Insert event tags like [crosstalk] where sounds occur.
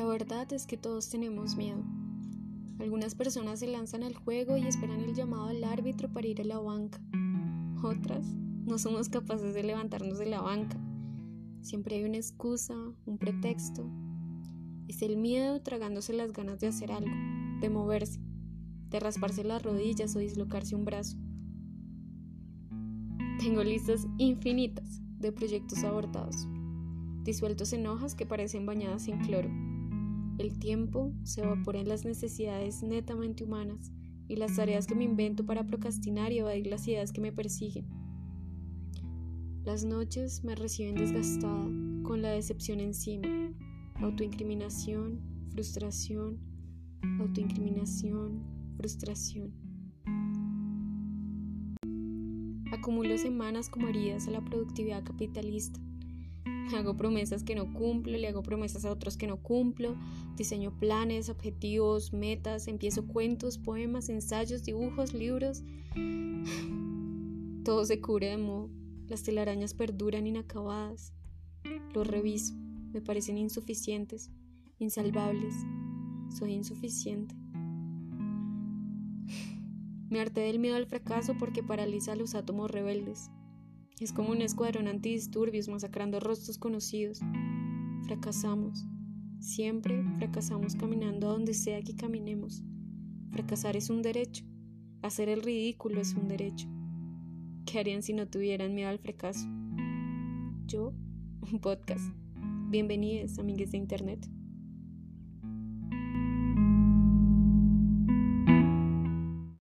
verdad es que todos tenemos miedo. Algunas personas se lanzan al juego y esperan el llamado del árbitro para ir a la banca. Otras no somos capaces de levantarnos de la banca. Siempre hay una excusa, un pretexto. Es el miedo tragándose las ganas de hacer algo, de moverse, de rasparse las rodillas o dislocarse un brazo. Tengo listas infinitas de proyectos abortados, disueltos en hojas que parecen bañadas en cloro. El tiempo se evapora en las necesidades netamente humanas y las tareas que me invento para procrastinar y evadir las ideas que me persiguen. Las noches me reciben desgastada, con la decepción encima, autoincriminación, frustración, autoincriminación, frustración. Acumulo semanas como heridas a la productividad capitalista. [laughs] Hago promesas que no cumplo, le hago promesas a otros que no cumplo, diseño planes, objetivos, metas, empiezo cuentos, poemas, ensayos, dibujos, libros. [laughs] Todo se cubre de modo. Las telarañas perduran inacabadas. Los reviso, me parecen insuficientes, insalvables. Soy insuficiente. [laughs] Me harté del miedo al fracaso porque paraliza a los átomos rebeldes. Es como un escuadrón antidisturbios masacrando rostros conocidos. Fracasamos. Siempre fracasamos caminando a donde sea que caminemos. Fracasar es un derecho. Hacer el ridículo es un derecho. ¿Qué harían si no tuvieran miedo al fracaso? Yo, un podcast. Bienvenidos, amigues de Internet.